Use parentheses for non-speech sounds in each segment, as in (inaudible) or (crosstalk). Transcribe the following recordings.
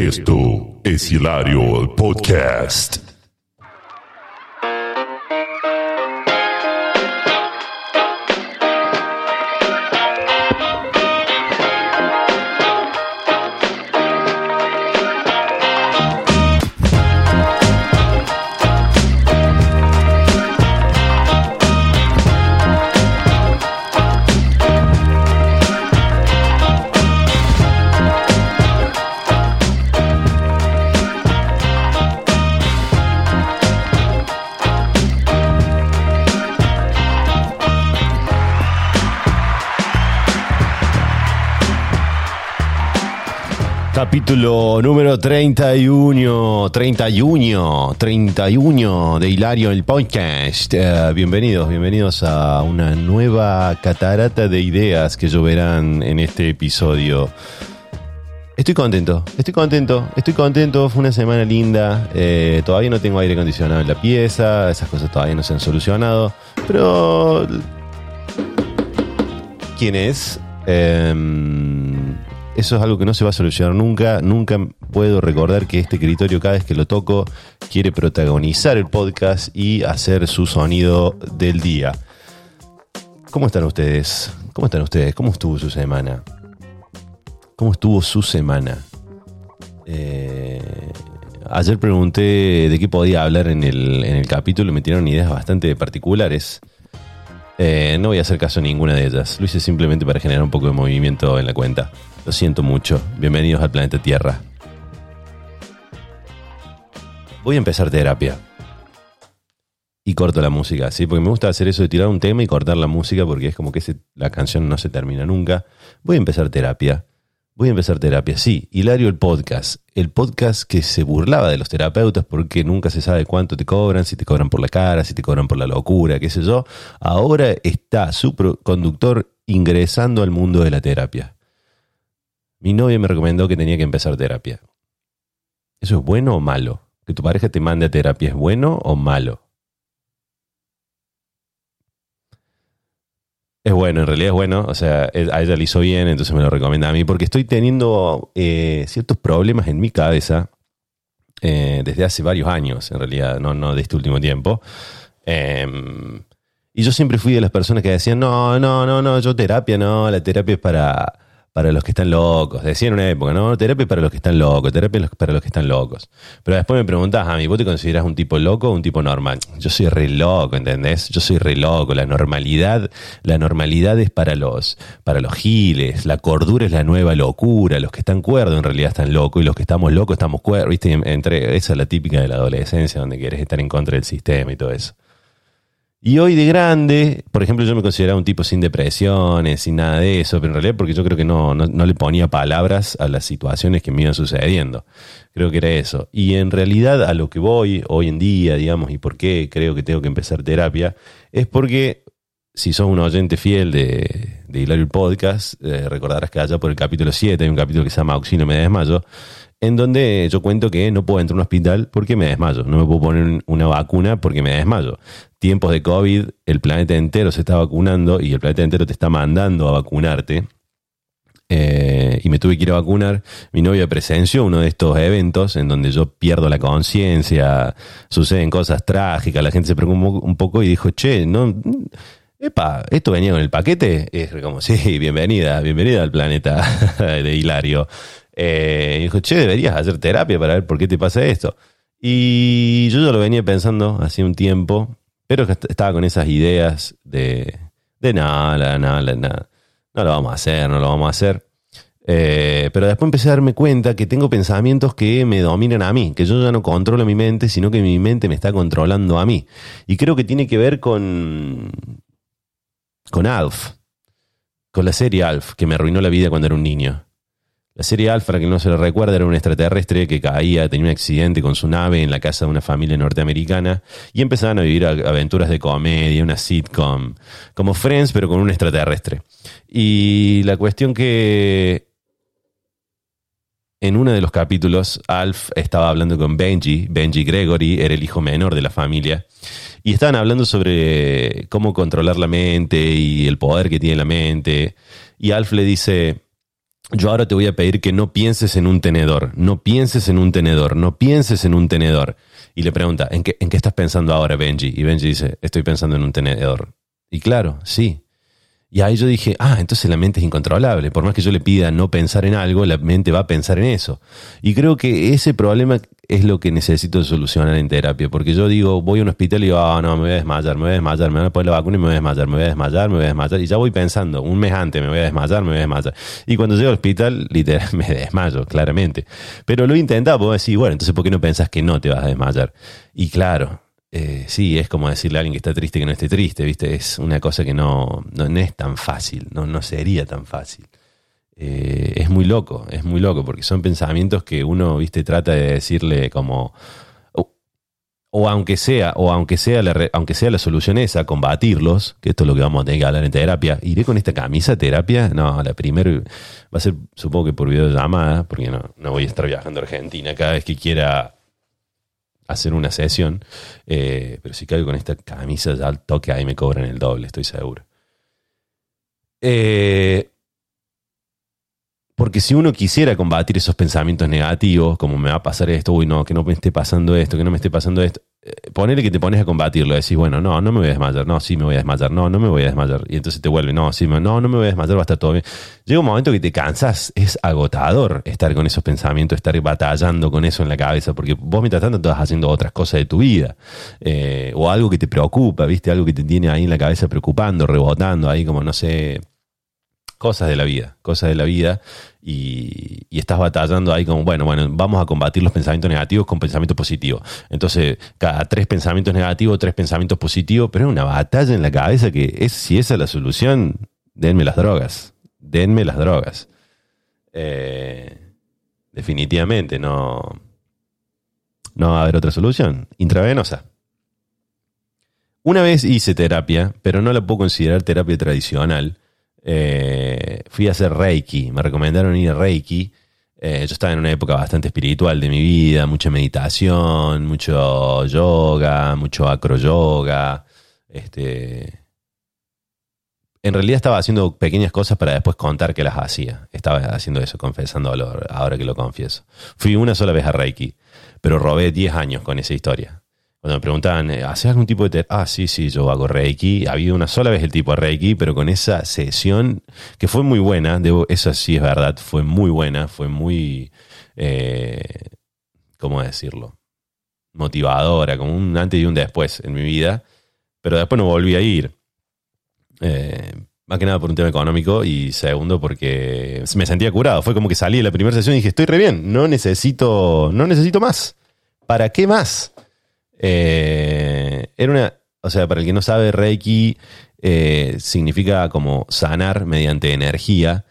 Esto es Hilario Podcast. Capítulo número 31, 31, 31 de Hilario el podcast. Eh, bienvenidos, bienvenidos a una nueva catarata de ideas que lloverán en este episodio. Estoy contento, estoy contento, estoy contento. Fue una semana linda. Eh, todavía no tengo aire acondicionado en la pieza, esas cosas todavía no se han solucionado. Pero. ¿Quién es? Em, eso es algo que no se va a solucionar nunca. Nunca puedo recordar que este escritorio, cada vez que lo toco, quiere protagonizar el podcast y hacer su sonido del día. ¿Cómo están ustedes? ¿Cómo están ustedes? ¿Cómo estuvo su semana? ¿Cómo estuvo su semana? Eh, ayer pregunté de qué podía hablar en el, en el capítulo y me tiraron ideas bastante particulares. Eh, no voy a hacer caso a ninguna de ellas. Lo hice simplemente para generar un poco de movimiento en la cuenta. Lo siento mucho. Bienvenidos al planeta Tierra. Voy a empezar terapia. Y corto la música, ¿sí? Porque me gusta hacer eso de tirar un tema y cortar la música porque es como que la canción no se termina nunca. Voy a empezar terapia. Voy a empezar terapia, sí. Hilario el podcast. El podcast que se burlaba de los terapeutas porque nunca se sabe cuánto te cobran, si te cobran por la cara, si te cobran por la locura, qué sé yo. Ahora está su conductor ingresando al mundo de la terapia. Mi novia me recomendó que tenía que empezar terapia. ¿Eso es bueno o malo? ¿Que tu pareja te mande a terapia es bueno o malo? Es bueno, en realidad es bueno. O sea, a ella le hizo bien, entonces me lo recomienda a mí, porque estoy teniendo eh, ciertos problemas en mi cabeza eh, desde hace varios años, en realidad, no, no de este último tiempo. Em, y yo siempre fui de las personas que decían, no, no, no, no, yo terapia no, la terapia es para para los que están locos. Decía en una época, ¿no? Terapia para los que están locos, terapia para los que están locos. Pero después me preguntás a mí, ¿vos te consideras un tipo loco o un tipo normal? Yo soy re loco, ¿entendés? Yo soy re loco. La normalidad, la normalidad es para los, para los giles. La cordura es la nueva locura. Los que están cuerdos en realidad están locos y los que estamos locos estamos cuerdos. ¿Viste? Entre, esa es la típica de la adolescencia donde quieres estar en contra del sistema y todo eso. Y hoy de grande, por ejemplo, yo me consideraba un tipo sin depresiones, sin nada de eso, pero en realidad porque yo creo que no, no, le ponía palabras a las situaciones que me iban sucediendo. Creo que era eso. Y en realidad a lo que voy hoy en día, digamos, y por qué creo que tengo que empezar terapia, es porque si sos un oyente fiel de, de Hilario Podcast, eh, recordarás que allá por el capítulo 7 hay un capítulo que se llama Auxilio me desmayo, en donde yo cuento que no puedo entrar a un hospital porque me desmayo, no me puedo poner una vacuna porque me desmayo. Tiempos de COVID, el planeta entero se está vacunando y el planeta entero te está mandando a vacunarte. Eh, y me tuve que ir a vacunar. Mi novia presenció uno de estos eventos en donde yo pierdo la conciencia, suceden cosas trágicas, la gente se preocupó un poco y dijo, che, no, epa, esto venía con el paquete. es como, sí, bienvenida, bienvenida al planeta (laughs) de Hilario. Eh, y dijo, che, deberías hacer terapia para ver por qué te pasa esto. Y yo ya lo venía pensando hace un tiempo, pero estaba con esas ideas de, de nada, nada, nada, no lo vamos a hacer, no lo vamos a hacer. Eh, pero después empecé a darme cuenta que tengo pensamientos que me dominan a mí, que yo ya no controlo mi mente, sino que mi mente me está controlando a mí. Y creo que tiene que ver con, con Alf, con la serie Alf, que me arruinó la vida cuando era un niño. La serie Alpha, que no se lo recuerda, era un extraterrestre que caía, tenía un accidente con su nave en la casa de una familia norteamericana y empezaban a vivir aventuras de comedia, una sitcom, como Friends, pero con un extraterrestre. Y la cuestión que en uno de los capítulos, Alf estaba hablando con Benji, Benji Gregory era el hijo menor de la familia, y estaban hablando sobre cómo controlar la mente y el poder que tiene la mente. Y Alf le dice, yo ahora te voy a pedir que no pienses en un tenedor, no pienses en un tenedor, no pienses en un tenedor. Y le pregunta, ¿en qué, ¿en qué estás pensando ahora, Benji? Y Benji dice, estoy pensando en un tenedor. Y claro, sí. Y ahí yo dije, ah, entonces la mente es incontrolable. Por más que yo le pida no pensar en algo, la mente va a pensar en eso. Y creo que ese problema es lo que necesito solucionar en terapia. Porque yo digo, voy a un hospital y digo, ah, no, me voy a desmayar, me voy a desmayar, me van a poner la vacuna y me voy a desmayar, me voy a desmayar, me voy a desmayar. Y ya voy pensando, un mes antes me voy a desmayar, me voy a desmayar. Y cuando llego al hospital, literal, (laughs) me desmayo, claramente. Pero lo he intentado, puedo decir, bueno, entonces ¿por qué no pensás que no te vas a desmayar? Y claro, eh, sí, es como decirle a alguien que está triste que no esté triste, ¿viste? Es una cosa que no, no, es tan fácil, no, no sería tan fácil. Eh, es muy loco, es muy loco, porque son pensamientos que uno, ¿viste? Trata de decirle como... O, aunque sea, o aunque sea, la, aunque sea la solución esa, combatirlos, que esto es lo que vamos a tener que hablar en terapia. ¿Iré con esta camisa terapia? No, la primera va a ser, supongo que por videollamada, porque no, no voy a estar viajando a Argentina cada vez que quiera hacer una sesión. Eh, pero si caigo con esta camisa, ya al toque ahí me cobran el doble, estoy seguro. Eh, porque si uno quisiera combatir esos pensamientos negativos, como me va a pasar esto, uy, no, que no me esté pasando esto, que no me esté pasando esto, eh, ponele que te pones a combatirlo, decís, bueno, no, no me voy a desmayar, no, sí me voy a desmayar, no, no me voy a desmayar. Y entonces te vuelve, no, sí, no, no me voy a desmayar, va a estar todo bien. Llega un momento que te cansas, es agotador estar con esos pensamientos, estar batallando con eso en la cabeza, porque vos mientras tanto estás haciendo otras cosas de tu vida, eh, o algo que te preocupa, viste, algo que te tiene ahí en la cabeza preocupando, rebotando, ahí como, no sé, cosas de la vida, cosas de la vida, y, estás batallando ahí como, bueno, bueno, vamos a combatir los pensamientos negativos con pensamientos positivos. Entonces, cada tres pensamientos negativos, tres pensamientos positivos, pero es una batalla en la cabeza que es, si esa es la solución, denme las drogas, denme las drogas. Eh, definitivamente no, no va a haber otra solución. Intravenosa. Una vez hice terapia, pero no la puedo considerar terapia tradicional eh, fui a hacer Reiki, me recomendaron ir a Reiki. Eh, yo estaba en una época bastante espiritual de mi vida, mucha meditación, mucho yoga, mucho acro yoga. Este, en realidad estaba haciendo pequeñas cosas para después contar que las hacía. Estaba haciendo eso, confesando ahora que lo confieso. Fui una sola vez a Reiki, pero robé 10 años con esa historia. Cuando me preguntaban, eh, ¿haces algún tipo de Ah, sí, sí, yo hago Reiki. Ha habido una sola vez el tipo de Reiki, pero con esa sesión que fue muy buena, debo, eso sí es verdad, fue muy buena, fue muy, eh, ¿cómo decirlo? Motivadora, como un antes y un después en mi vida, pero después no volví a ir. Eh, más que nada por un tema económico y segundo porque me sentía curado. Fue como que salí de la primera sesión y dije, estoy re bien, no necesito, no necesito más. ¿Para qué más? Eh, era una, o sea, para el que no sabe, Reiki eh, significa como sanar mediante energía.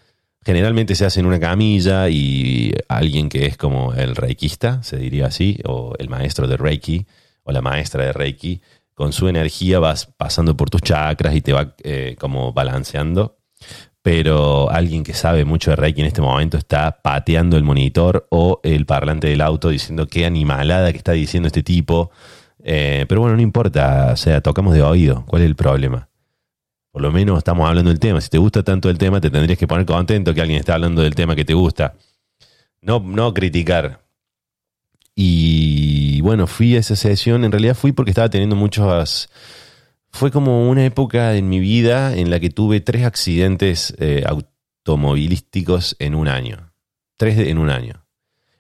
Generalmente se hace en una camilla y alguien que es como el reikista, se diría así, o el maestro de Reiki, o la maestra de Reiki, con su energía vas pasando por tus chakras y te va eh, como balanceando. Pero alguien que sabe mucho de Reiki en este momento está pateando el monitor o el parlante del auto diciendo qué animalada que está diciendo este tipo eh, pero bueno, no importa, o sea, tocamos de oído. ¿Cuál es el problema? Por lo menos estamos hablando del tema. Si te gusta tanto el tema, te tendrías que poner contento que alguien está hablando del tema que te gusta. No, no criticar. Y bueno, fui a esa sesión. En realidad fui porque estaba teniendo muchos. Fue como una época en mi vida en la que tuve tres accidentes eh, automovilísticos en un año. Tres en un año.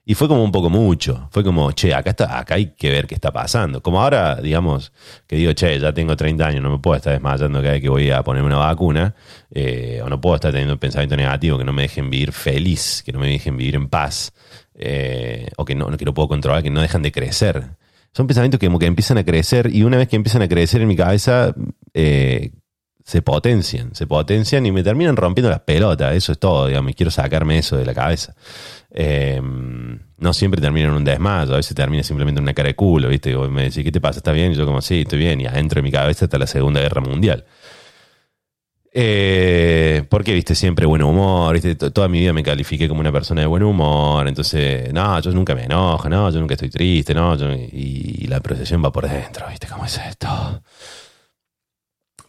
Y fue como un poco mucho. Fue como, che, acá, está, acá hay que ver qué está pasando. Como ahora, digamos, que digo, che, ya tengo 30 años, no me puedo estar desmayando cada vez que voy a ponerme una vacuna. Eh, o no puedo estar teniendo un pensamiento negativo que no me dejen vivir feliz, que no me dejen vivir en paz. Eh, o que no, que no puedo controlar, que no dejan de crecer. Son pensamientos que como que empiezan a crecer y una vez que empiezan a crecer en mi cabeza, eh, se potencian, se potencian y me terminan rompiendo las pelotas. Eso es todo, digamos, y quiero sacarme eso de la cabeza. Eh, no siempre termina en un desmayo, a veces termina simplemente en una cara de culo, ¿viste? Y me decís, ¿qué te pasa? ¿Estás bien? Y yo como, sí, estoy bien. Y adentro de mi cabeza está la Segunda Guerra Mundial. Eh, porque, viste, siempre buen humor, viste, toda mi vida me califiqué como una persona de buen humor, entonces, no, yo nunca me enojo, no, yo nunca estoy triste, no, y, la procesión va por dentro, viste, ¿cómo es esto?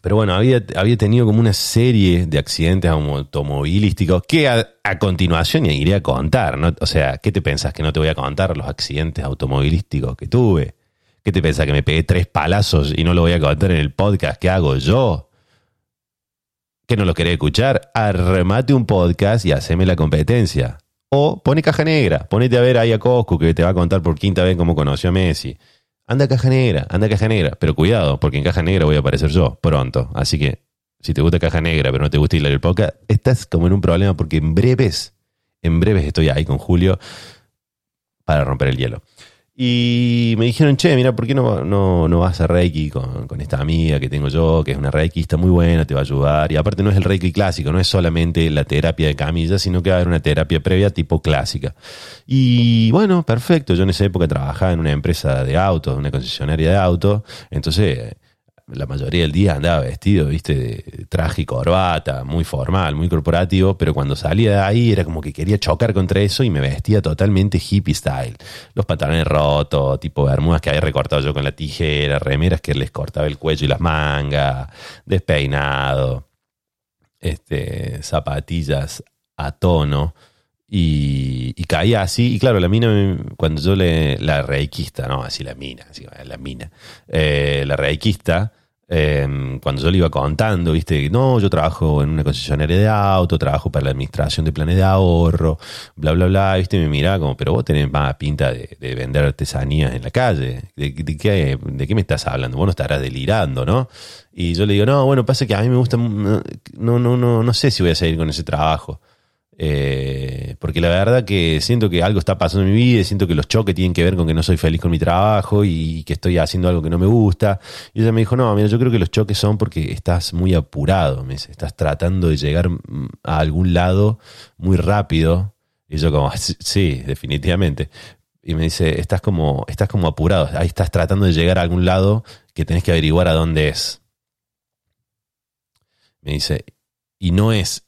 Pero bueno, había, había tenido como una serie de accidentes automovilísticos que a, continuación iré a contar. ¿no? O sea, ¿qué te pensás que no te voy a contar los accidentes automovilísticos que tuve? ¿Qué te pensás que me pegué tres palazos y no lo voy a contar en el podcast que hago yo? ¿Que no lo querés escuchar? Arremate un podcast y haceme la competencia. O pone caja negra, ponete a ver ahí a Coscu que te va a contar por quinta vez cómo conoció a Messi. Anda a caja negra, anda a caja negra. Pero cuidado, porque en caja negra voy a aparecer yo pronto. Así que si te gusta caja negra pero no te gusta ir el podcast, estás como en un problema porque en breves, en breves estoy ahí con Julio para romper el hielo. Y me dijeron, che, mira, ¿por qué no, no, no vas a Reiki con, con, esta amiga que tengo yo, que es una Reikista muy buena, te va a ayudar? Y aparte no es el Reiki clásico, no es solamente la terapia de camilla, sino que va a haber una terapia previa tipo clásica. Y bueno, perfecto, yo en esa época trabajaba en una empresa de autos, una concesionaria de autos, entonces la mayoría del día andaba vestido, viste, de traje corbata, muy formal, muy corporativo, pero cuando salía de ahí era como que quería chocar contra eso y me vestía totalmente hippie style. Los pantalones rotos, tipo bermudas que había recortado yo con la tijera, remeras que les cortaba el cuello y las mangas, despeinado, este, zapatillas a tono. Y, caía así, y claro, la mina, cuando yo le, la reikista, no, así la mina, así, la mina, eh, la reikista, Em, cuando yo le iba contando, viste, no, yo trabajo en una concesionaria de auto, trabajo para la administración de planes de ahorro, bla, bla, bla, viste, me miraba como, pero vos tenés más pinta de, vender artesanías en la calle. ¿De, qué, ¿De qué me estás hablando? Vos no estarás delirando, ¿no? Y yo le digo, no, bueno, pasa que a mí me gusta, no, no, no, no sé si voy a seguir con ese trabajo. Eh, porque la verdad que siento que algo está pasando en mi vida, siento que los choques tienen que ver con que no soy feliz con mi trabajo y que estoy haciendo algo que no me gusta. Y ella me dijo, no, mira, yo creo que los choques son porque estás muy apurado, me dice, estás tratando de llegar a algún lado muy rápido. Y yo como, sí, definitivamente. Y me dice, estás como, estás como apurado, ahí estás tratando de llegar a algún lado que tenés que averiguar a dónde es. Me dice, y no es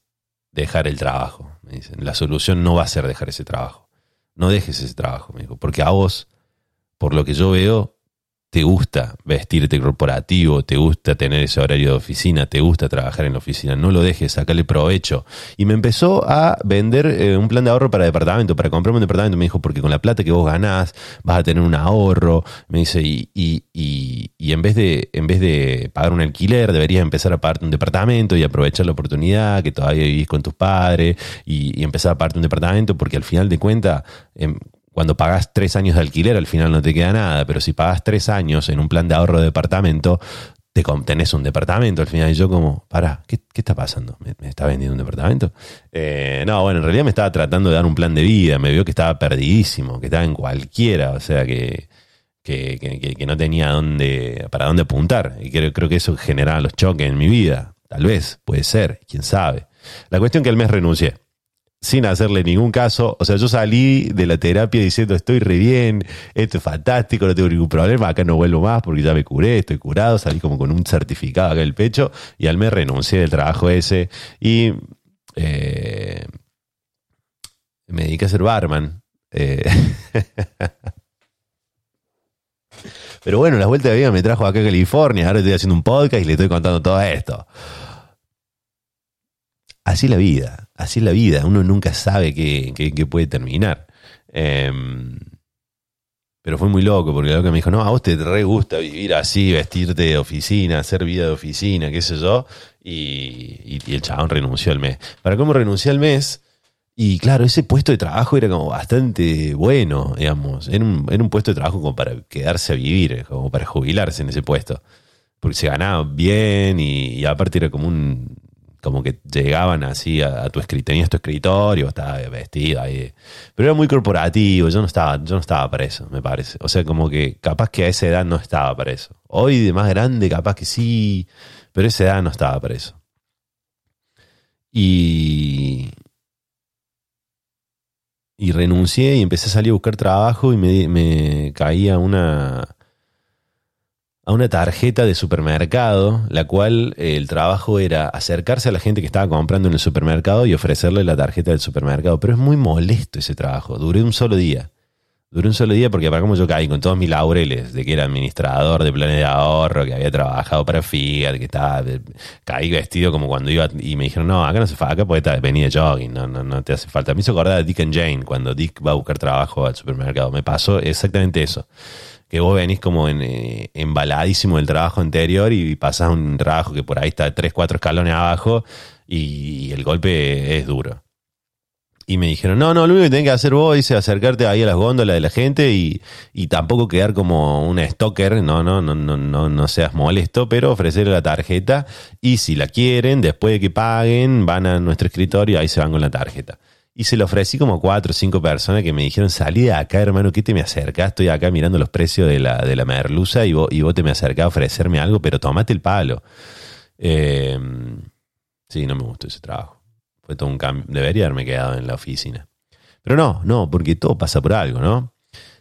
dejar el trajo la solución no va a ser dejar ese trabajo. No dejes ese trabajo, me dijo, porque a vos, por lo que yo veo, te gusta vestirte corporativo, te gusta tener ese horario de oficina, te gusta trabajar en la oficina, no lo dejes, sacale provecho. Y me empezó a vender eh, un plan de ahorro para departamento, para comprarme un departamento. Me dijo, porque con la plata que vos ganás vas a tener un ahorro. Me dice, y, y, y, en, vez de, en vez de pagar un alquiler, deberías empezar a pagarte un departamento y aprovechar la oportunidad que todavía vivís con tus padres y, empezar a pagarte un departamento, porque al final de cuentas... Em, cuando pagas tres años de alquiler, al final no te queda nada, pero si pagas tres años en un plan de ahorro de departamento, te tenés un departamento al final. Y yo como, para, ¿qué, está pasando? ¿Me, está vendiendo un departamento? Eh, no, bueno, en realidad me estaba tratando de dar un plan de vida, me vio que estaba perdidísimo, que estaba en cualquiera, o sea que, que, que, no tenía dónde, para dónde apuntar. Y creo, creo que eso generaba los choques en mi vida. Tal vez, puede ser, quién sabe. La cuestión que al mes renuncié sin hacerle ningún caso. O sea, yo salí de la terapia diciendo estoy re bien, esto es fantástico, no tengo ningún problema, acá no vuelvo más porque ya me curé, estoy curado, salí como con un certificado acá en el pecho y al mes renuncié del trabajo ese y eh, me dediqué a ser barman. Eh, (laughs) pero bueno, la vuelta de vida me trajo acá a California, ahora estoy haciendo un podcast y le estoy contando todo esto. Así la vida, así la vida, uno nunca sabe qué, puede terminar. Em, pero fue muy loco, porque lo que me dijo, no, a vos te re gusta vivir así, vestirte de oficina, hacer vida de oficina, qué sé yo. Y, el chabón renunció al mes. ¿Para cómo renunció al mes? Y claro, ese puesto de trabajo era como bastante bueno, digamos. Era un, era un puesto de trabajo como para quedarse a vivir, como para jubilarse en ese puesto. Porque se ganaba bien y aparte era como un, como que llegaban así a, tu escritorio, tenías tu escritorio, estaba vestido ahí. Pero era muy corporativo, yo no estaba, yo no estaba para eso, me parece. O sea, como que capaz que a esa edad no estaba para eso. Hoy de más grande, capaz que sí, pero a esa edad no estaba para eso. Y, y renuncié y empecé a salir a buscar trabajo y me, me caía una, a una tarjeta de supermercado, la cual eh, el trabajo era acercarse a la gente que estaba comprando en el supermercado y ofrecerle la tarjeta del supermercado. Pero es muy molesto ese trabajo. Duré un solo día. Duró un solo día porque para como yo caí con todos mis laureles de que era administrador de planes de ahorro, que había trabajado para Fiat, que estaba caí vestido como cuando iba y me dijeron, no, acá no se falta, acá puede venir de jogging, no, no, no te hace falta. Me hizo acordar de Dick and Jane cuando Dick va a buscar trabajo al supermercado. Me pasó exactamente eso. Que vos venís como en, eh, embaladísimo del trabajo anterior y pasás un trabajo que por ahí está tres, cuatro escalones abajo y el golpe es duro. Y me dijeron, no, no, lo único que tenés que hacer vos es acercarte ahí a las góndolas de la gente y, y tampoco quedar como un stalker, no, no, no, no, no, no seas molesto, pero ofrecerle la tarjeta y si la quieren, después de que paguen, van a nuestro escritorio y ahí se van con la tarjeta. Y se lo ofrecí como cuatro o cinco personas que me dijeron, salí de acá, hermano, ¿qué te me acercas? Estoy acá mirando los precios de la, de la merluza y vos, y vos te me acercás a ofrecerme algo, pero tomate el palo. Eh, sí, no me gustó ese trabajo. Fue todo un cambio. Debería haberme quedado en la oficina. Pero no, no, porque todo pasa por algo, ¿no?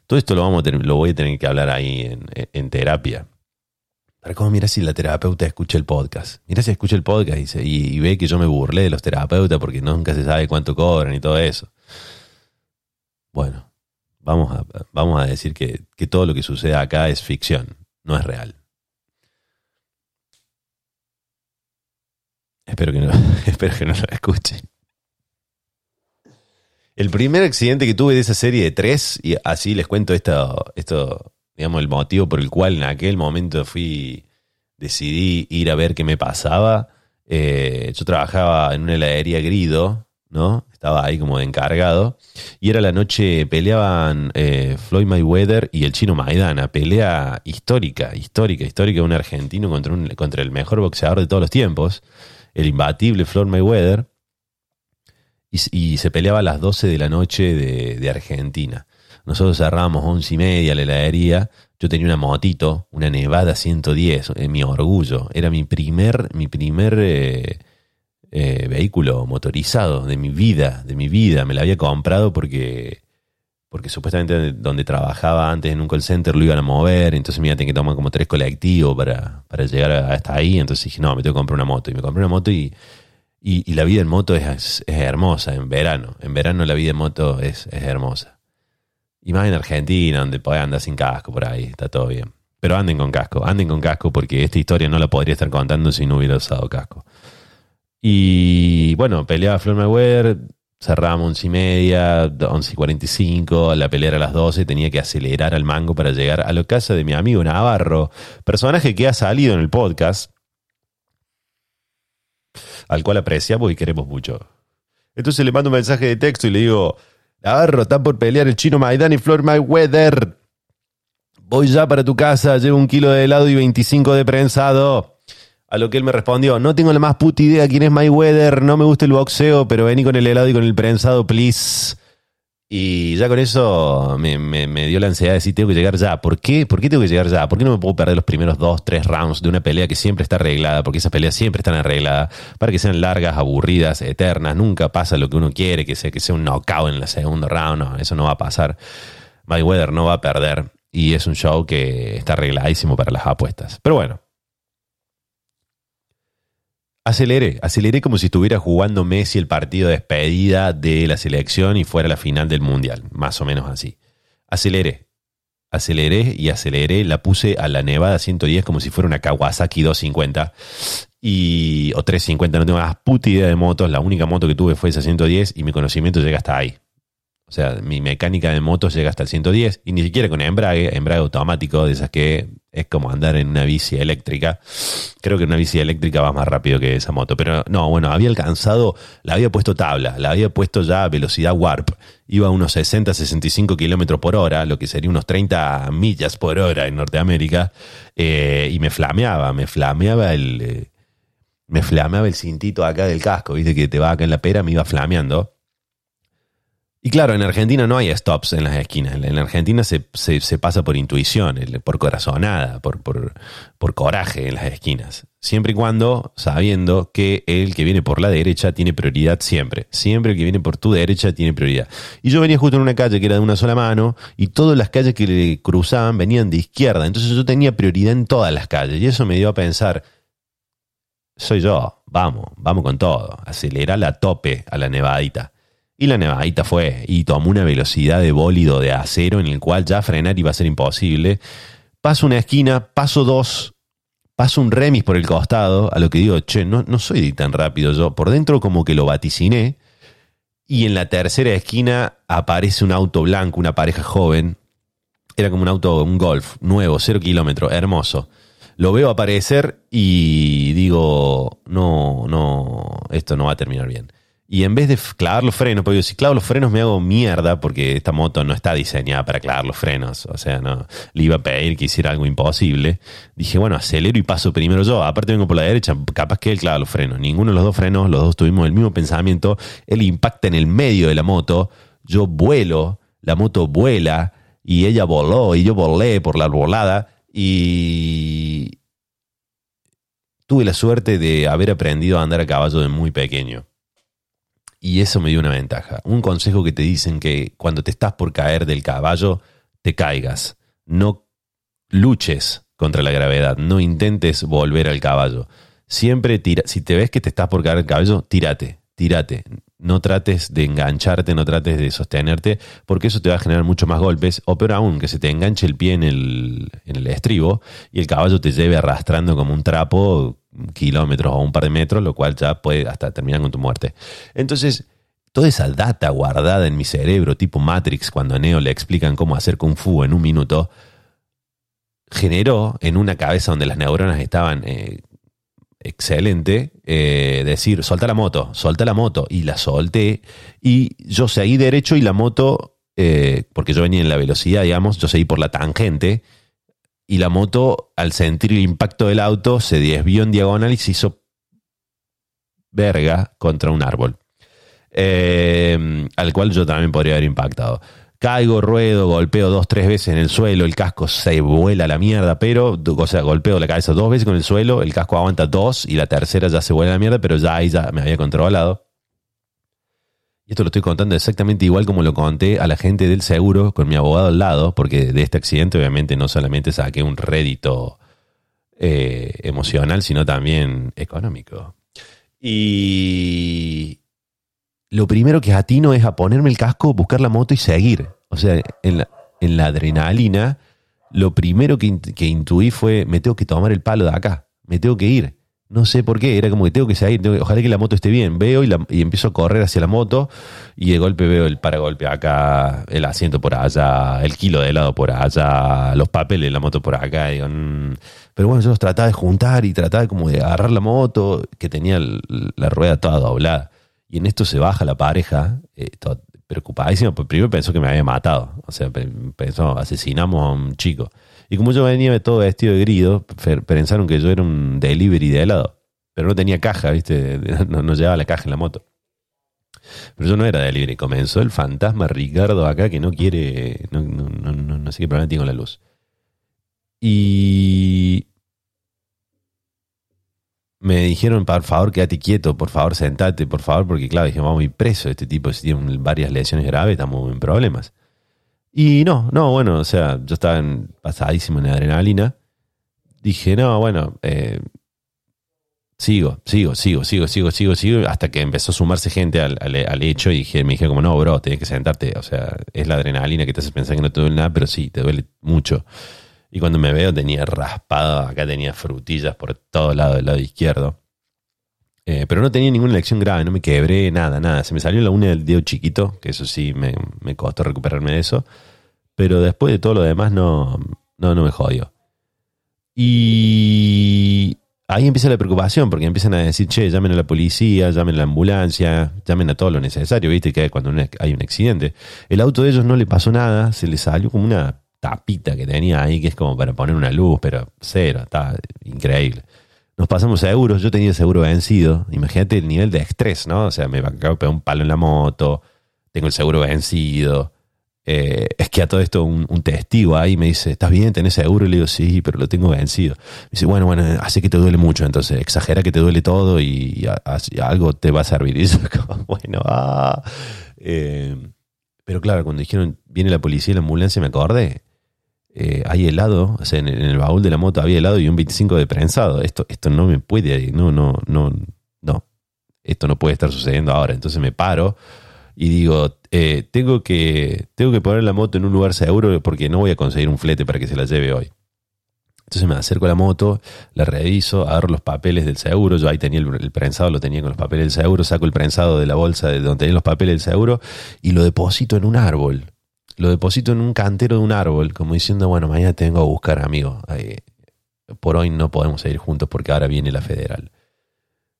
Todo esto lo, vamos a lo voy a tener que hablar ahí en, terapia. Para cómo mira si la terapeuta escucha el podcast. Mira si escucha el podcast y, ve que yo me burlé de los terapeutas porque nunca se sabe cuánto cobran y todo eso. Bueno, vamos a, vamos a decir que, que todo lo que sucede acá es ficción, no es real. Espero que no, (laughs) espero que no lo escuche. El primer accidente que tuve de esa serie de tres, y así les cuento esto, esto, digamos, el motivo por el cual en aquel momento fui, decidí ir a ver qué me pasaba. Eh, yo trabajaba en una heladería Grido, ¿no? Estaba ahí como de encargado. Y era la noche, peleaban eh, Floyd Mayweather y el chino Maidana. Pelea histórica, histórica, histórica. Un argentino contra, un, contra el mejor boxeador de todos los tiempos el imbatible Floyd Mayweather, y, se peleaba a las 12 de la noche de, Argentina. Nosotros cerramos once y media la heladería. Yo tenía una motito, una Nevada 110, en eh, mi orgullo. Era mi primer, mi primer eh, eh, vehículo motorizado de mi vida, de mi vida. Me la había comprado porque porque supuestamente donde trabajaba antes en un call center lo iban a mover, entonces me iba a tener que tomar como tres colectivos para, para llegar hasta ahí, entonces dije, no, me tengo que comprar una moto, y me compré una moto y, y, la vida en moto es, hermosa, en verano, en verano la vida en moto es hermosa. Y más en Argentina, donde podés andar sin casco por ahí, está todo bien. Pero anden con casco, anden con casco porque esta historia no la podría estar contando si no hubiera usado casco. Y bueno, peleaba Flor Mayweather, cerramos once y media, once y cuarenta y cinco, la pelea era a las doce, tenía que acelerar al mango para llegar a la casa de mi amigo Navarro, personaje que ha salido en el podcast, al cual apreciamos y queremos mucho. Entonces le mando un mensaje de texto y le digo, Navarro, están por pelear el chino Maidán y Flor Mayweather. Voy ya para tu casa, llevo un kilo de helado y 25 de prensado. A lo que él me respondió, no tengo la más puta idea quién es Mayweather, no me gusta el boxeo, pero vení con el helado y con el prensado, please. Y ya con eso me, dio la ansiedad de decir, tengo que llegar ya. ¿Por qué? ¿Por qué tengo que llegar ya? ¿Por qué no me puedo perder los primeros dos, tres rounds de una pelea que siempre está arreglada? Porque esas peleas siempre están arregladas para que sean largas, aburridas, eternas. Nunca pasa lo que uno quiere, que sea, que sea un knockout en el segundo round. Eso no va a pasar. Mayweather no va a perder. Y es un show que está arregladísimo para las apuestas. Pero bueno, Aceleré, aceleré como si estuviera jugando Messi el partido de despedida de la selección y fuera la final del Mundial, más o menos así. Aceleré, aceleré y aceleré, la puse a la Nevada 110 como si fuera una Kawasaki 250 y, o 350, no tengo más puta idea de motos, la única moto que tuve fue esa 110 y mi conocimiento llega hasta ahí. O sea, mi mecánica de motos llega hasta el 110 y ni siquiera con embrague, embrague automático, de esas que es como andar en una bici eléctrica. Creo que una bici eléctrica va más rápido que esa moto. Pero no, bueno, había alcanzado, la había puesto tabla, la había puesto ya a velocidad warp. Iba a unos 60, 65 kilómetros por hora, lo que sería unos 30 millas por hora en Norteamérica. Eh, y me flameaba, me flameaba el. Eh, me flameaba el cintito acá del casco, viste que te va acá en la pera, me iba flameando. Y claro, en Argentina no hay stops en las esquinas. En Argentina se, pasa por intuición, por corazonada, por, por, por, coraje en las esquinas. Siempre y cuando sabiendo que el que viene por la derecha tiene prioridad siempre. Siempre el que viene por tu derecha tiene prioridad. Y yo venía justo en una calle que era de una sola mano y todas las calles que le cruzaban venían de izquierda. Entonces yo tenía prioridad en todas las calles. Y eso me dio a pensar, soy yo, vamos, vamos con todo. Acelera la tope a la nevadita. Y la nevadita fue y tomó una velocidad de bólido de acero en el cual ya frenar iba a ser imposible. Paso una esquina, paso dos, paso un remis por el costado, a lo que digo, che, no, no soy tan rápido yo. Por dentro como que lo vaticiné. Y en la tercera esquina aparece un auto blanco, una pareja joven. Era como un auto, un golf, nuevo, cero kilómetros, hermoso. Lo veo aparecer y digo, no, no, esto no va a terminar bien. Y en vez de clavar los frenos, porque si clavo los frenos me hago mierda porque esta moto no está diseñada para clavar los frenos. O sea, no le iba a pedir que hiciera algo imposible. Dije, bueno, acelero y paso primero yo. Aparte vengo por la derecha, capaz que él clava los frenos. Ninguno de los dos frenos, los dos tuvimos el mismo pensamiento. Él impacta en el medio de la moto. Yo vuelo, la moto vuela y ella voló y yo volé por la volada y tuve la suerte de haber aprendido a andar a caballo de muy pequeño. Y eso me dio una ventaja. Un consejo que te dicen que cuando te estás por caer del caballo, te caigas. No luches contra la gravedad. No intentes volver al caballo. Siempre tira. Si te ves que te estás por caer del caballo, tírate, tírate. No trates de engancharte, no trates de sostenerte, porque eso te va a generar mucho más golpes. O peor aún, que se te enganche el pie en el, en el estribo y el caballo te lleve arrastrando como un trapo kilómetros o un par de metros, lo cual ya puede hasta terminar con tu muerte. Entonces, toda esa data guardada en mi cerebro, tipo Matrix, cuando a Neo le explican cómo hacer Kung Fu en un minuto, generó en una cabeza donde las neuronas estaban eh, excelente, eh, decir, solta la moto, solta la moto, y la solté, y yo seguí derecho y la moto, eh, porque yo venía en la velocidad, digamos, yo seguí por la tangente, y la moto, al sentir el impacto del auto, se desvió en diagonal y se hizo verga contra un árbol, eh, al cual yo también podría haber impactado. Caigo, ruedo, golpeo dos, tres veces en el suelo, el casco se vuela a la mierda, pero, o sea, golpeo la cabeza dos veces con el suelo, el casco aguanta dos y la tercera ya se vuela a la mierda, pero ya ahí ya me había controlado. Esto lo estoy contando exactamente igual como lo conté a la gente del seguro con mi abogado al lado, porque de este accidente obviamente no solamente saqué un rédito eh, emocional, sino también económico. Y lo primero que atino es a ponerme el casco, buscar la moto y seguir. O sea, en la, adrenalina, lo primero que, que intuí fue, me tengo que tomar el palo de acá, me tengo que ir. No sé por qué, era como que tengo que salir, ojalá que la moto esté bien. Veo y, empiezo a correr hacia la moto y de golpe veo el paragolpe acá, el asiento por allá, el kilo de helado por allá, los papeles de la moto por acá. Mm". Pero bueno, yo los trataba de juntar y trataba como de agarrar la moto que tenía la rueda toda doblada. Y en esto se baja la pareja, eh, preocupadísima, porque primero pensó que me había matado. O sea, pensó, asesinamos a un chico. Y como yo venía todo vestido de grido, pensaron que yo era un delivery de helado. Pero no tenía caja, ¿viste? (laughs) No, llevaba la caja en la moto. Pero yo no era delivery. Comenzó el fantasma Ricardo acá que no quiere. No, no sé qué problema tiene con la luz. Y. Me dijeron, por favor, quédate quieto, por favor, sentate, por favor, porque claro, dije, vamos a preso. Este tipo, si tiene varias lesiones graves, estamos en problemas. Y no, no, bueno, o sea, yo estaba pasadísimo en adrenalina. Dije, no, bueno, eh, sigo, sigo, sigo, sigo, sigo, sigo, sigo, hasta que empezó a sumarse gente al, al, hecho y dije, me dije como, no, bro, tienes que sentarte. O sea, es la adrenalina que te hace pensar que no te duele nada, pero sí, te duele mucho. Y cuando me veo tenía raspado, acá tenía frutillas por todo lado del lado izquierdo. Eh, pero no tenía ninguna lección grave, no me quebré, nada, nada. Se me salió la uña del dedo chiquito, que eso sí me, costó recuperarme de eso. Pero después de todo lo demás no, no, no me jodió. Y ahí empieza la preocupación, porque empiezan a decir, che, llamen a la policía, llamen a la ambulancia, llamen a todo lo necesario, viste, que cuando hay un accidente. El auto de ellos no le pasó nada, se le salió como una tapita que tenía ahí, que es como para poner una luz, pero cero, está increíble. Nos pasamos seguros, yo tenía seguro vencido. Imagínate el nivel de estrés, ¿no? O sea, me acabo de pegar un palo en la moto, tengo el seguro vencido. Eh, es que a todo esto un, testigo ahí me dice, ¿estás bien? ¿Tenés seguro? Y le digo, sí, pero lo tengo vencido. Me dice, bueno, bueno, hace que te duele mucho, entonces exagera que te duele todo y, algo te va a servir. (laughs) Y yo bueno, ah. Eh, pero claro, cuando dijeron, viene la policía y la ambulancia, me acordé. Eh, hay helado, o sea, en, el baúl de la moto había helado y un 25 de prensado. Esto, esto no me puede, no, no, no, no. Esto no puede estar sucediendo ahora. Entonces me paro y digo, eh, tengo, que, tengo que poner la moto en un lugar seguro porque no voy a conseguir un flete para que se la lleve hoy. Entonces me acerco a la moto, la reviso, agarro los papeles del seguro, yo ahí tenía el, prensado, lo tenía con los papeles del seguro, saco el prensado de la bolsa de donde tenía los papeles del seguro y lo deposito en un árbol. Lo deposito en un cantero de un árbol, como diciendo, bueno, mañana tengo a buscar, amigo. por hoy no podemos seguir juntos porque ahora viene la federal.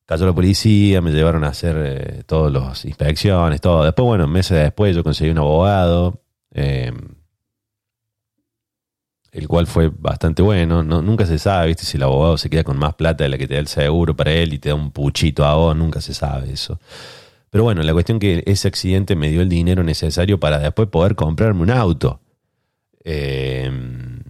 Cayó la policía, me llevaron a hacer eh, todas las inspecciones, todo. Después, bueno, meses después yo conseguí un abogado. Eh, el cual fue bastante bueno. No, nunca se sabe, ¿viste? Si el abogado se queda con más plata de la que te da el seguro para él y te da un puchito a vos, nunca se sabe eso. Pero bueno, la cuestión que ese accidente me dio el dinero necesario para después poder comprarme un auto. Em,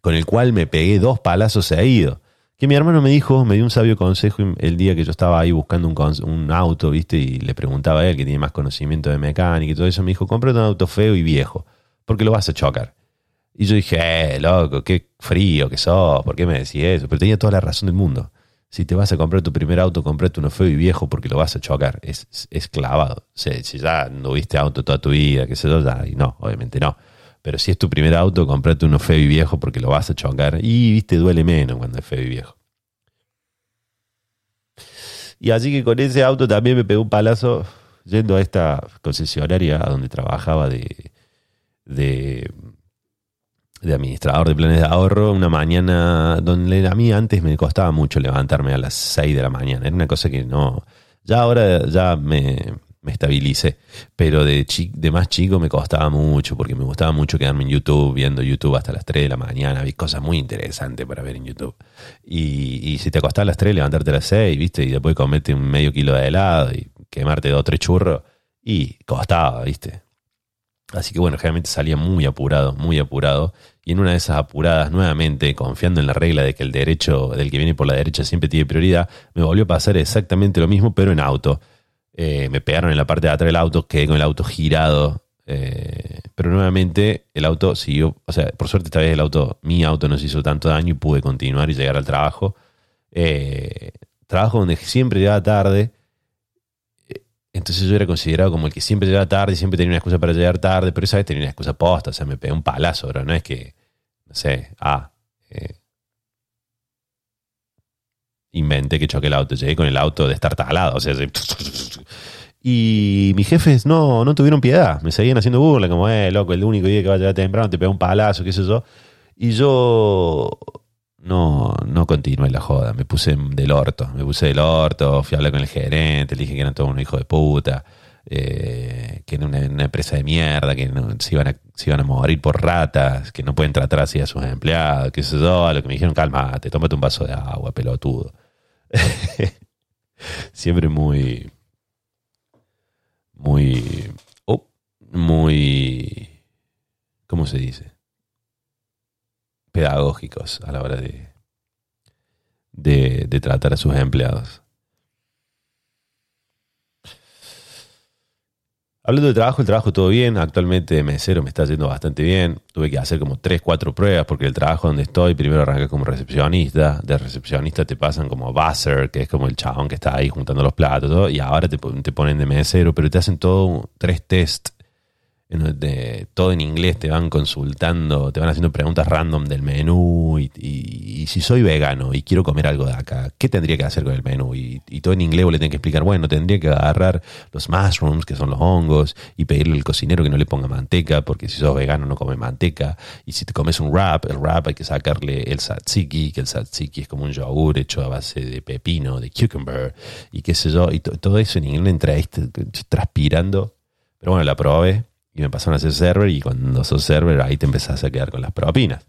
con el cual me pegué dos palazos seguidos. Que mi hermano me dijo, me dio un sabio consejo el día que yo estaba ahí buscando un, un, auto, ¿viste? Y le preguntaba a él, que tiene más conocimiento de mecánica y todo eso, me dijo, cómprate un auto feo y viejo, porque lo vas a chocar. Y yo dije, eh, loco, qué frío que sos, ¿por qué me decís eso? Pero tenía toda la razón del mundo. Si te vas a comprar tu primer auto, comprate uno feo y viejo porque lo vas a chocar. Es, es clavado. si ya no viste auto toda tu vida, qué sé yo, ya, y no, obviamente no. Pero si es tu primer auto, comprate uno feo y viejo porque lo vas a chocar. Y, viste, duele menos cuando es feo y viejo. Y así que con ese auto también me pegó un palazo yendo a esta concesionaria donde trabajaba de, de de administrador de planes de ahorro, una mañana donde a mí antes me costaba mucho levantarme a las 6 de la mañana. Era una cosa que no. Ya ahora ya me, me estabilicé, pero de, de más chico me costaba mucho porque me gustaba mucho quedarme en YouTube, viendo YouTube hasta las 3 de la mañana. Vi cosas muy interesantes para ver en YouTube. Y, y si te acostás a las 3, levantarte a las 6, ¿viste? Y después comete un medio kilo de helado y quemarte dos o tres churros. Y costaba, ¿viste? Así que bueno, generalmente salía muy apurado, muy apurado. Y en una de esas apuradas, nuevamente, confiando en la regla de que el derecho del que viene por la derecha siempre tiene prioridad, me volvió a pasar exactamente lo mismo, pero en auto. Eh, me pegaron en la parte de atrás del auto, quedé con el auto girado. Eh, pero nuevamente el auto siguió, o sea, por suerte esta vez el auto, mi auto no se hizo tanto daño y pude continuar y llegar al trabajo. Eh, trabajo donde siempre llegaba tarde entonces yo era considerado como el que siempre llegaba tarde siempre tenía una excusa para llegar tarde, pero esa vez tenía una excusa posta, o sea, me pegué un palazo, bro. No es que, no sé, ah, eh, inventé que choqué el auto, llegué con el auto de estar talado, o sea, (laughs) y mis jefes no, no tuvieron piedad, me seguían haciendo burla, como, eh, loco, el único día que vaya temprano te pega un palazo, qué sé yo. Y yo no, no continué la joda, me puse del orto, me puse del orto, fui a hablar con el gerente, le dije que eran todos unos hijos de puta, eh, que era una, empresa de mierda, que se, iban a, se iban a morir por ratas, que no pueden tratar así a sus empleados, que sé yo, a lo que me dijeron, cálmate, tómate un vaso de agua, pelotudo. (laughs) Siempre muy, muy, oh, muy, ¿cómo se dice? Pedagógicos a la hora de, de, tratar a sus empleados. Hablando de trabajo, el trabajo todo bien. Actualmente de mesero me está yendo bastante bien. Tuve que hacer como 3, 4 pruebas porque el trabajo donde estoy, primero arranqué como recepcionista. De recepcionista te pasan como buzzer, que es como el chabón que está ahí juntando los platos. y ahora te, te, ponen de mesero, pero te hacen todo tres test todo en inglés te van consultando, te van haciendo preguntas random del menú y, si soy vegano y quiero comer algo de acá, ¿qué tendría que hacer con el menú? Y, todo en inglés vos le tenés que explicar, bueno, tendría que agarrar los mushrooms, que son los hongos, y pedirle al cocinero que no le ponga manteca, porque si sos vegano no come manteca. Y si te comes un wrap, el wrap hay que sacarle el tzatziki, que el tzatziki es como un yogur hecho a base de pepino, de cucumber, y qué sé yo, y todo eso en inglés entra ahí transpirando. Pero bueno, la probé y me pasaron a ser server y cuando sos server ahí te empezás a quedar con las propinas.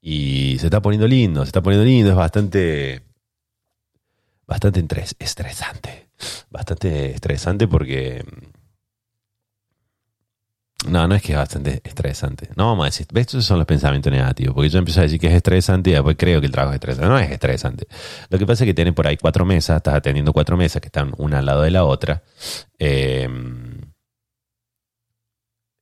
Y se está poniendo lindo, se está poniendo lindo, es bastante, bastante estresante. Bastante estresante porque no, no es que es bastante estresante. No vamos a decir, ¿ves? Son los pensamientos negativos. Porque yo empiezo a decir que es estresante y después creo que el trabajo es estresante. No es estresante. Lo que pasa es que tiene por ahí cuatro mesas, estás atendiendo cuatro mesas que están una al lado de la otra. Eh,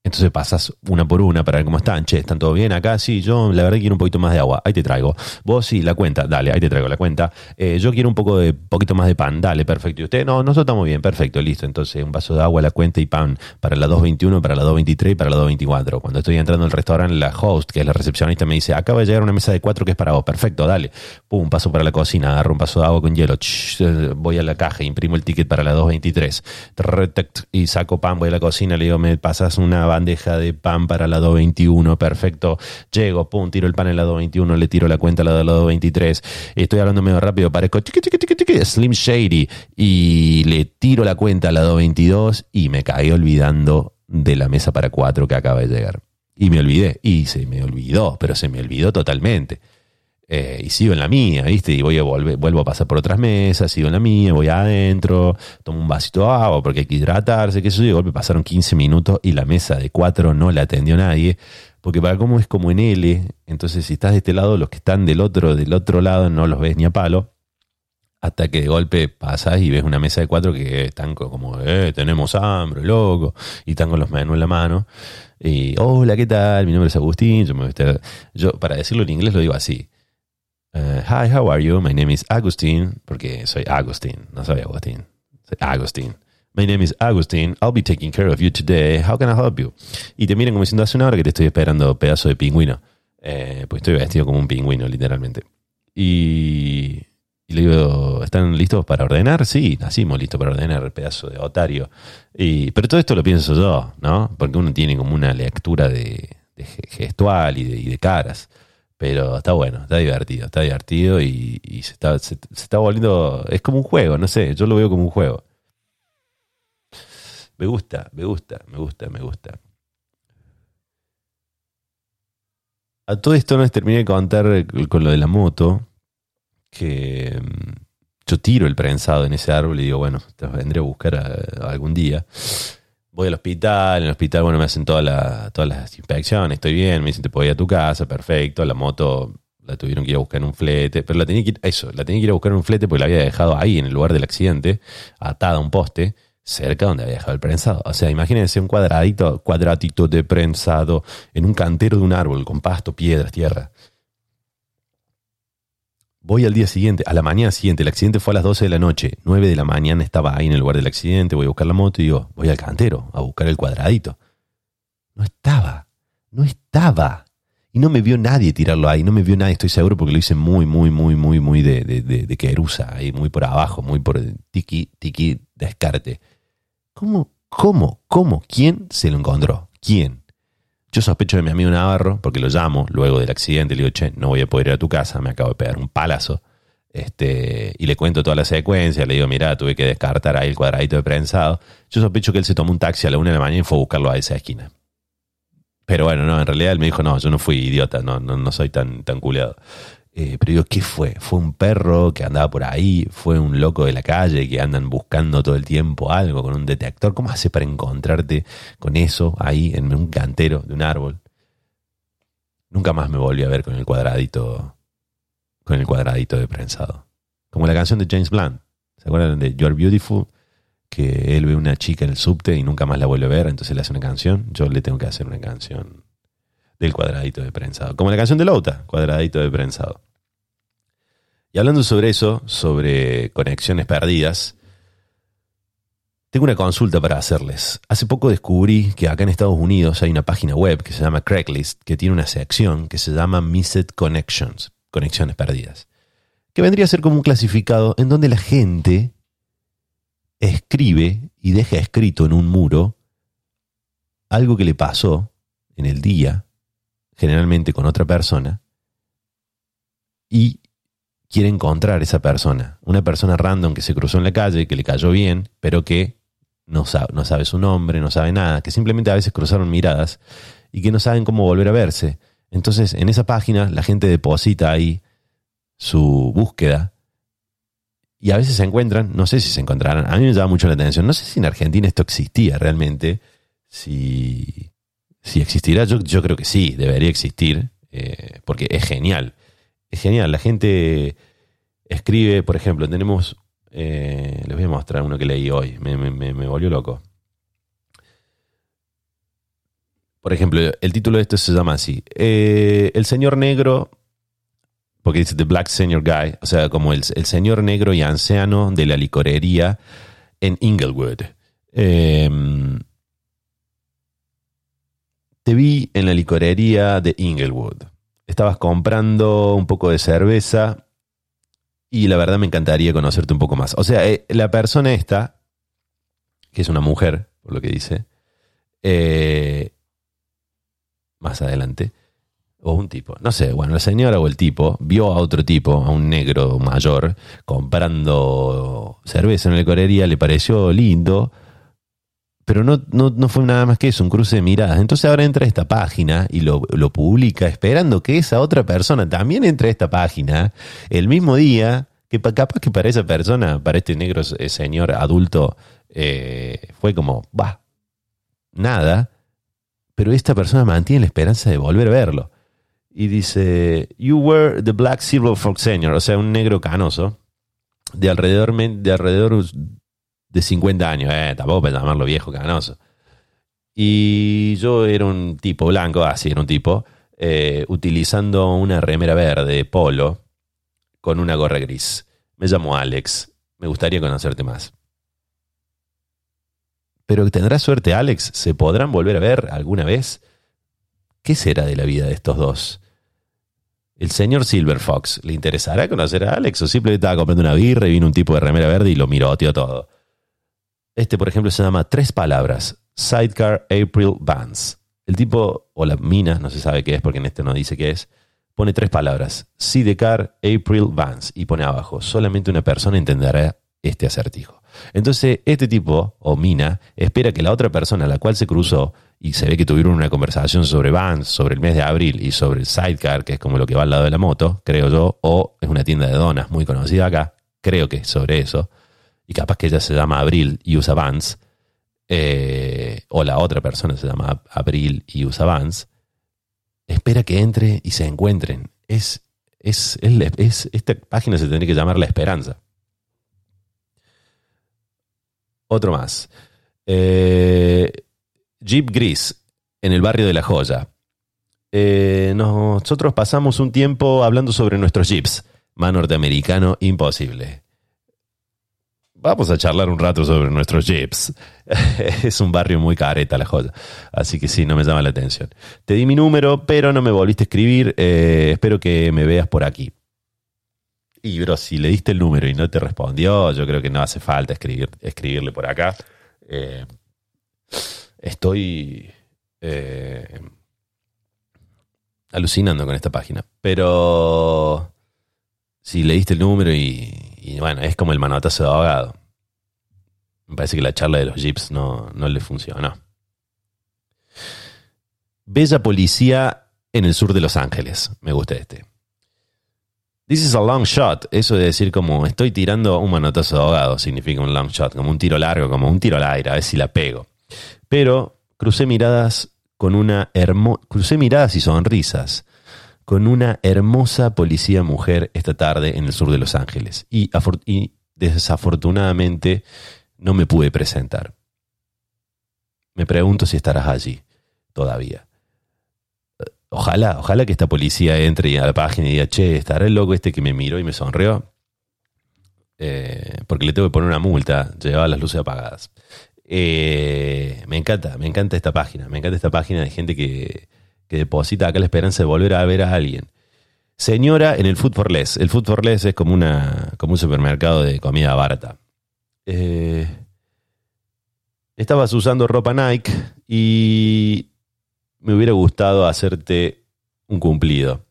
Entonces pasas una por una para ver cómo están. Che, ¿están todo bien acá? Sí, yo la verdad quiero un poquito más de agua. Ahí te traigo. Vos sí, la cuenta. Dale, ahí te traigo la cuenta. Eh, yo quiero un poco de poquito más de pan. Dale, perfecto. Y usted, no, nosotros estamos bien. Perfecto, listo. Entonces, un vaso de agua, la cuenta y pan para la 221, para la 223 y para la 224. Cuando estoy entrando al restaurante, la host, que es la recepcionista, me dice, acaba de llegar una mesa de cuatro que es para vos. Perfecto, dale. Pum, paso para la cocina, agarro un vaso de agua con hielo. voy a la caja, imprimo el ticket para la 223. Y saco pan, voy a la cocina, le digo, me pasas una bandeja de pan para la 221, perfecto. Llego, pum, tiro el pan en la 221, le tiro la cuenta a la de la 223. Estoy hablando medio rápido, parezco Slim Shady y le tiro la cuenta a la 222 y me caí olvidando de la mesa para cuatro que acaba de llegar. Y me olvidé, y se me olvidó, pero se me olvidó totalmente. Eh, y sigo en la mía, ¿viste? Y voy a volver, vuelvo a pasar por otras mesas, sigo en la mía, voy adentro, tomo un vasito de agua porque hay que hidratarse, que eso, y de golpe pasaron 15 minutos y la mesa de cuatro no la atendió nadie, porque para cómo es como en L, entonces si estás de este lado, los que están del otro, del otro lado no los ves ni a palo, hasta que de golpe pasas y ves una mesa de cuatro que están como, eh, tenemos hambre, loco, y están con los menús en la mano. Y, hola, ¿qué tal? Mi nombre es Agustín. Yo, me, yo para decirlo en inglés lo digo así. Uh, hi, how are you? My name is Agustín, porque soy Agustín, no soy Agustín, soy Agustín. My name is Agustín. I'll be taking care of you today. How can I help you? Y te miran como diciendo hace una hora que te estoy esperando pedazo de pingüino. Eh, pues estoy vestido como un pingüino, literalmente. Y, y, le digo, ¿están listos para ordenar? Sí, nacimos listos para ordenar, pedazo de otario. Y, pero todo esto lo pienso yo, ¿no? Porque uno tiene como una lectura de, gestual y de caras. Pero está bueno, está divertido, está divertido y, se, está, se, está volviendo. Es como un juego, no sé, yo lo veo como un juego. Me gusta, me gusta, me gusta, me gusta. A todo esto no les terminé de contar con lo de la moto, que mm, yo tiro el prensado en ese árbol y digo, bueno, te vendré a buscar algún día voy al hospital, en el hospital, bueno, me hacen todas las inspecciones, estoy bien, me dicen, te puedo ir a tu casa, perfecto, la moto la tuvieron que ir a buscar en un flete, pero la tenía que ir, eso, la tenía que ir a buscar en un flete porque la había dejado ahí, en el lugar del accidente, atada a un poste, cerca donde había dejado el prensado. O sea, imagínense un cuadradito, cuadratito de prensado en un cantero de un árbol, con pasto, piedras, tierra. Voy al día siguiente, a la mañana siguiente, el accidente fue a las 12 de la noche, 9 de la mañana estaba ahí en el lugar del accidente, voy a buscar la moto y digo, voy al cantero a buscar el cuadradito. No estaba, no estaba. Y no me vio nadie tirarlo ahí, no me vio nadie, estoy seguro porque lo hice muy, muy, muy, muy, muy de, de, de, de querusa, ahí muy por abajo, muy por tiki, tiki, descarte. ¿Cómo, cómo, cómo? ¿Quién se lo encontró? ¿Quién? Yo sospecho de mi amigo Navarro, porque lo llamo luego del accidente, le digo, che, no voy a poder ir a tu casa, me acabo de pegar un palazo. Este, y le cuento toda la secuencia, le digo, mira, tuve que descartar ahí el cuadradito de prensado. Yo sospecho que él se tomó un taxi a la una de la mañana y fue a buscarlo a esa esquina. Pero bueno, no, en realidad él me dijo, no, yo no fui idiota, no, no, no soy tan, tan culeado. Eh, pero digo, ¿qué fue? ¿Fue un perro que andaba por ahí? ¿Fue un loco de la calle que andan buscando todo el tiempo algo con un detector? ¿Cómo hace para encontrarte con eso ahí en un cantero de un árbol? Nunca más me volví a ver con el cuadradito, con el cuadradito de prensado. Como la canción de James Blunt. ¿Se acuerdan de You're Beautiful? Que él ve una chica en el subte y nunca más la vuelve a ver, entonces le hace una canción. Yo le tengo que hacer una canción del cuadradito de prensado. Como la canción de Lauta, cuadradito de prensado. Y hablando sobre eso, sobre conexiones perdidas, tengo una consulta para hacerles. Hace poco descubrí que acá en Estados Unidos hay una página web que se llama Craigslist, que tiene una sección que se llama Missed Connections, conexiones perdidas, que vendría a ser como un clasificado en donde la gente escribe y deja escrito en un muro algo que le pasó en el día generalmente con otra persona, y quiere encontrar esa persona. Una persona random que se cruzó en la calle, que le cayó bien, pero que no sabe, no sabe su nombre, no sabe nada, que simplemente a veces cruzaron miradas y que no saben cómo volver a verse. Entonces, en esa página la gente deposita ahí su búsqueda y a veces se encuentran, no sé si se encontrarán, a mí me llama mucho la atención, no sé si en Argentina esto existía realmente, si si existirá, yo, yo creo que sí, debería existir, eh, porque es genial. Es genial. La gente escribe, por ejemplo, tenemos, eh, les voy a mostrar uno que leí hoy, me, me, me volvió loco. por ejemplo, el título de esto se llama así. Eh, el señor negro, porque dice The Black Senior Guy, o sea, como el, el señor negro y anciano de la licorería en Inglewood. Em, te vi en la licorería de Inglewood. Estabas comprando un poco de cerveza y la verdad me encantaría conocerte un poco más. O sea, eh, la persona esta, que es una mujer, por lo que dice, eh, más adelante, o un tipo, no sé, bueno, la señora o el tipo vio a otro tipo, a un negro mayor, comprando cerveza en la licorería, le pareció lindo, pero no, no, fue nada más que eso, un cruce de miradas. Entonces ahora entra a esta página y lo, publica esperando que esa otra persona también entre a esta página el mismo día, que capaz que para esa persona, para este negro eh, señor adulto, eh, fue como, va, nada, pero esta persona mantiene la esperanza de volver a verlo. Y dice, You were the Black Silver Fox Senior, o sea, un negro canoso, de alrededor, de alrededor de 50 años, eh, tampoco para llamarlo viejo canoso. Y yo era un tipo blanco, así era un tipo, eh, utilizando una remera verde, polo, con una gorra gris. Me llamo Alex, me gustaría conocerte más. Pero tendrá suerte Alex, ¿se podrán volver a ver alguna vez? ¿Qué será de la vida de estos dos? El señor Silver Fox, ¿le interesará conocer a Alex o simplemente estaba comprando una birra y vino un tipo de remera verde y lo miró, tío, todo? Este, por ejemplo, se llama Tres Palabras, Sidecar April Vance. El tipo, o la mina, no se sabe qué es porque en este no dice qué es, pone tres palabras, Sidecar April Vance, y pone abajo, solamente una persona entenderá este acertijo. Entonces, este tipo, o mina, espera que la otra persona a la cual se cruzó, y se ve que tuvieron una conversación sobre Vance, sobre el mes de abril y sobre el sidecar, que es como lo que va al lado de la moto, creo yo, o es una tienda de donas muy conocida acá, creo que es sobre eso y capaz que ella se llama Abril y usa Vans, eh, o la otra persona se llama Abril y usa Vans, espera que entre y se encuentren. Es, es, es, esta página se tendría que llamar La Esperanza. Otro más. Eh, Jeep Gris, en el barrio de La Joya. Eh, nosotros pasamos un tiempo hablando sobre nuestros Jeeps. Más norteamericano, imposible. Vamos a charlar un rato sobre nuestros jeeps. (laughs) es un barrio muy careta la joya. Así que sí, no me llama la atención. Te di mi número, pero no me volviste a escribir. Eh, espero que me veas por aquí. Y bro, si le diste el número y no te respondió, yo creo que no hace falta escribir, escribirle por acá. Eh, estoy eh, alucinando con esta página. Pero si le diste el número y, y bueno, es como el manotazo de abogado. Me parece que la charla de los jeeps no, no le funcionó. Bella policía en el sur de Los Ángeles. Me gusta este. This is a long shot. Eso de decir como estoy tirando un manotazo de ahogado significa un long shot, como un tiro largo, como un tiro al aire, a ver si la pego. Pero crucé miradas con una crucé miradas y sonrisas con una hermosa policía mujer esta tarde en el sur de Los Ángeles. Y, desafortunadamente no me pude presentar. Me pregunto si estarás allí todavía. Ojalá, ojalá que esta policía entre a la página y diga, che, estará el loco este que me miró y me sonrió. Eh, porque le tengo que poner una multa, llevaba las luces apagadas. Eh, me encanta, me encanta esta página, me encanta esta página de gente que, que deposita acá la esperanza de volver a ver a alguien. Señora en el Food for Less. El Food for Less es como, una, como un supermercado de comida barata. Eh, estabas usando ropa Nike y me hubiera gustado hacerte un cumplido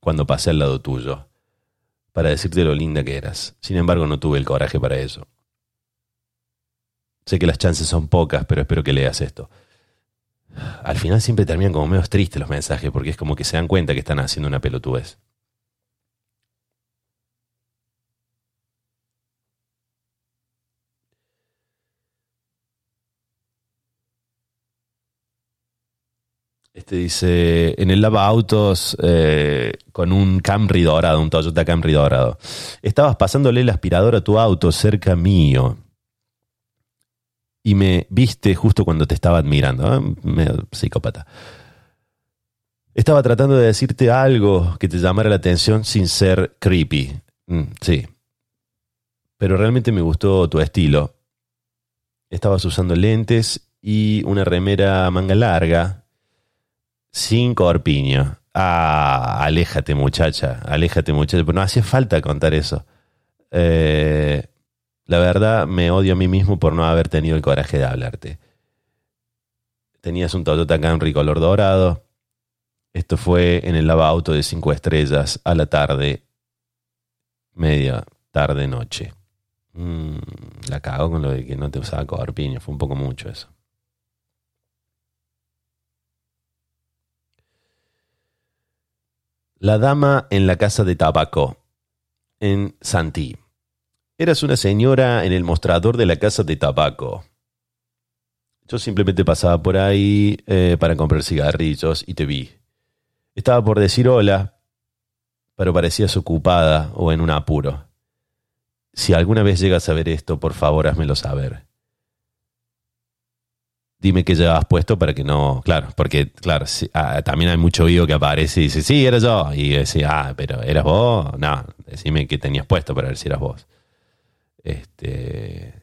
cuando pasé al lado tuyo para decirte lo linda que eras. Sin embargo, no tuve el coraje para eso. Sé que las chances son pocas, pero espero que leas esto al final siempre terminan como medio tristes los mensajes, porque es como que se dan cuenta que están haciendo una pelotudez. Este dice, en el lava autos eh, con un Camry dorado, un Toyota Camry dorado. Estabas pasándole el aspirador a tu auto cerca mío. Y me viste justo cuando te estaba admirando. ¿eh? Medio psicópata. Estaba tratando de decirte algo que te llamara la atención sin ser creepy. Mm, sí. Pero realmente me gustó tu estilo. Estabas usando lentes y una remera manga larga, sin corpiño. Ah, aléjate muchacha, aléjate muchacha. Pero no hacía falta contar eso. Eh, la verdad, me odio a mí mismo por no haber tenido el coraje de hablarte. Tenías un Toyota Camry color dorado. Esto fue en el lavauto de cinco estrellas a la tarde, media tarde, noche. Mm, la cago con lo de que no te usaba corpiño. Fue un poco mucho eso. La dama en la casa de tabaco, en Santí. Eras una señora en el mostrador de la casa de tabaco. Yo simplemente pasaba por ahí eh, para comprar cigarrillos y te vi. Estaba por decir hola, pero parecías ocupada o en un apuro. Si alguna vez llegas a ver esto, por favor, házmelo saber dime qué llevabas puesto para que no. Claro, porque, claro, ah, también hay mucho vivo que aparece y dice, sí, era yo. Y decía, ah, pero ¿eras vos? No, decime qué tenías puesto para ver si eras vos. Este.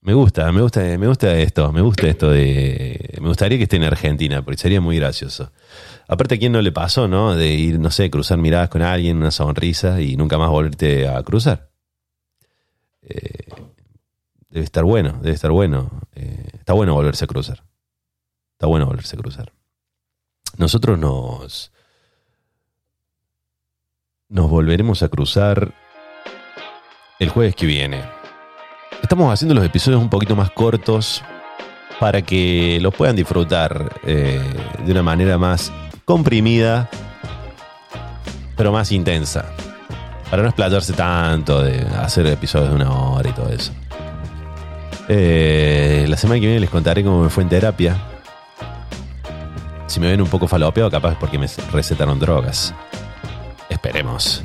Me gusta, me gusta, me gusta esto, me gusta esto de. Me gustaría que esté en Argentina, porque sería muy gracioso. Aparte, ¿a quién no le pasó, no? De ir, no sé, cruzar miradas con alguien, una sonrisa y nunca más volverte a cruzar. Eh, debe estar bueno, debe estar bueno. Eh, está bueno volverse a cruzar. Está bueno volverse a cruzar. Nosotros nos. Nos volveremos a cruzar el jueves que viene. Estamos haciendo los episodios un poquito más cortos para que los puedan disfrutar eh, de una manera más comprimida, pero más intensa. Para no explayarse tanto de hacer episodios de una hora y todo eso. Eh, la semana que viene les contaré cómo me fue en terapia. Si me ven un poco falopeado, capaz porque me recetaron drogas. Esperemos.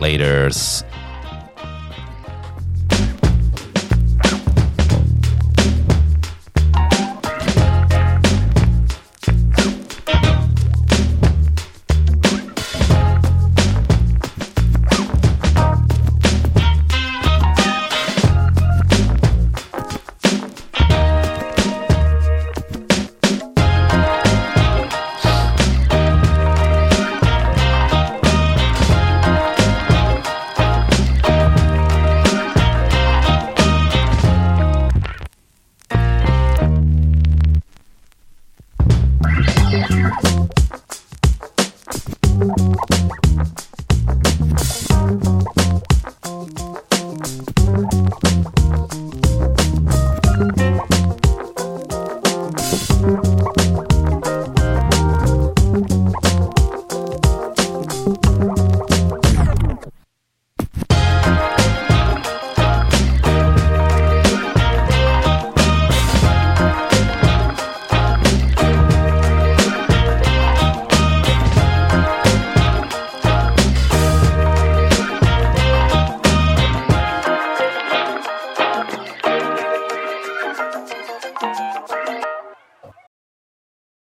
Laters.